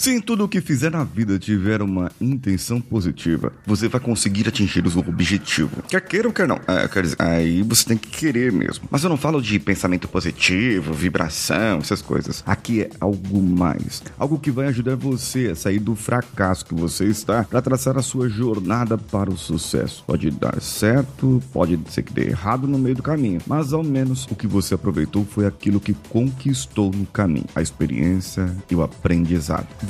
Se em tudo o que fizer na vida tiver uma intenção positiva, você vai conseguir atingir o objetivo. Quer queira ou quer não. É, quer dizer, aí você tem que querer mesmo. Mas eu não falo de pensamento positivo, vibração, essas coisas. Aqui é algo mais. Algo que vai ajudar você a sair do fracasso que você está para traçar a sua jornada para o sucesso. Pode dar certo, pode ser que dê errado no meio do caminho, mas ao menos o que você aproveitou foi aquilo que conquistou no caminho, a experiência e o aprendizado.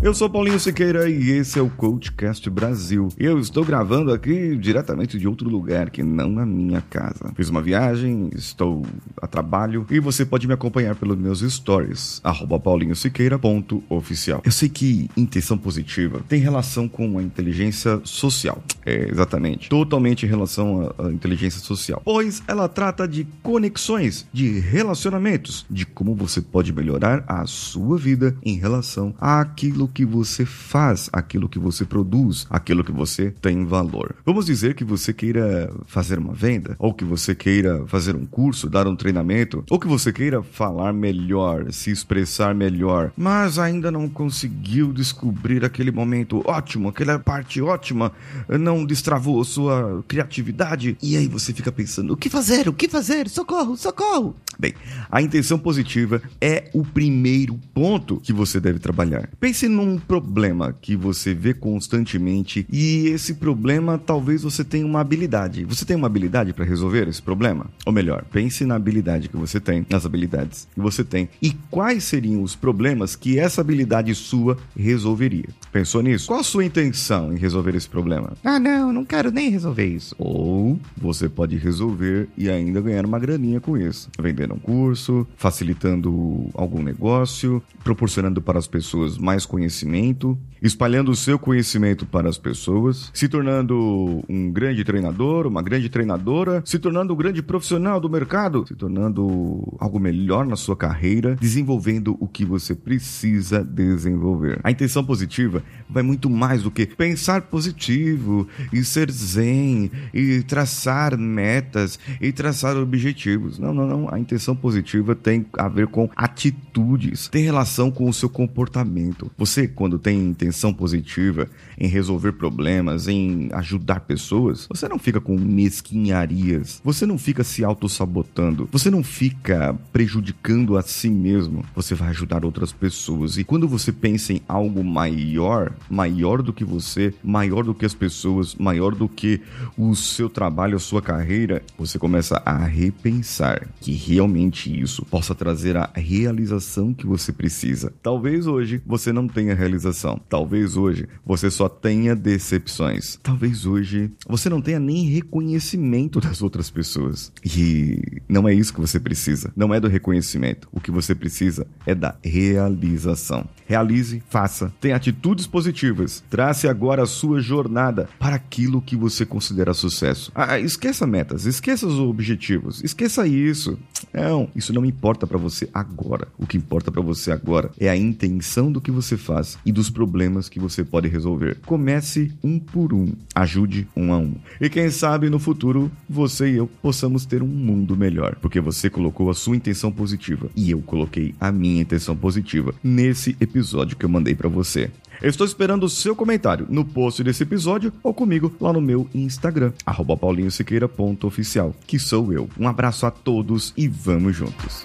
Eu sou Paulinho Siqueira e esse é o Coachcast Brasil. Eu estou gravando aqui diretamente de outro lugar que não a minha casa. Fiz uma viagem, estou a trabalho e você pode me acompanhar pelos meus stories, paulinhosiqueira.oficial. Eu sei que intenção positiva tem relação com a inteligência social. É, exatamente. Totalmente em relação à, à inteligência social. Pois ela trata de conexões, de relacionamentos, de como você pode melhorar a sua vida em relação àquilo que você faz, aquilo que você produz, aquilo que você tem valor. Vamos dizer que você queira fazer uma venda, ou que você queira fazer um curso, dar um treinamento, ou que você queira falar melhor, se expressar melhor, mas ainda não conseguiu descobrir aquele momento ótimo, aquela parte ótima, não destravou sua criatividade, e aí você fica pensando: o que fazer? O que fazer? Socorro, socorro! Bem, a intenção positiva é o primeiro ponto que você deve trabalhar. Pense num problema que você vê constantemente e esse problema talvez você tenha uma habilidade. Você tem uma habilidade para resolver esse problema? Ou melhor, pense na habilidade que você tem, nas habilidades que você tem e quais seriam os problemas que essa habilidade sua resolveria. Pensou nisso? Qual a sua intenção em resolver esse problema? Ah, não, não quero nem resolver isso. Ou você pode resolver e ainda ganhar uma graninha com isso, vendendo um curso, facilitando algum negócio, proporcionando para as pessoas mais conhecimento, espalhando o seu conhecimento para as pessoas, se tornando um grande treinador, uma grande treinadora, se tornando um grande profissional do mercado, se tornando algo melhor na sua carreira, desenvolvendo o que você precisa desenvolver. A intenção positiva vai muito mais do que pensar positivo e ser zen e traçar metas e traçar objetivos. Não, não, não. A intenção positiva tem a ver com atitudes, tem relação com o seu comportamento. Você, quando tem intenção positiva em resolver problemas, em ajudar pessoas, você não fica com mesquinharias, você não fica se auto-sabotando, você não fica prejudicando a si mesmo, você vai ajudar outras pessoas. E quando você pensa em algo maior, maior do que você, maior do que as pessoas, maior do que o seu trabalho, a sua carreira, você começa a repensar que realmente isso possa trazer a realização que você precisa. Talvez hoje você não tenha realização, talvez hoje você só tenha decepções, talvez hoje você não tenha nem reconhecimento das outras pessoas. E não é isso que você precisa, não é do reconhecimento. O que você precisa é da realização. Realize, faça, tenha atitudes positivas, trace agora a sua jornada para aquilo que você considera sucesso. Ah, esqueça metas, esqueça os objetivos, esqueça isso. Não, isso não importa para você agora. O que importa para você agora é a intenção do que você faz e dos problemas que você pode resolver. Comece um por um, ajude um a um. E quem sabe no futuro você e eu possamos ter um mundo melhor, porque você colocou a sua intenção positiva e eu coloquei a minha intenção positiva nesse episódio que eu mandei para você. Eu estou esperando o seu comentário no post desse episódio ou comigo lá no meu Instagram, paulinhosiqueira.oficial, que sou eu. Um abraço a todos e vamos juntos.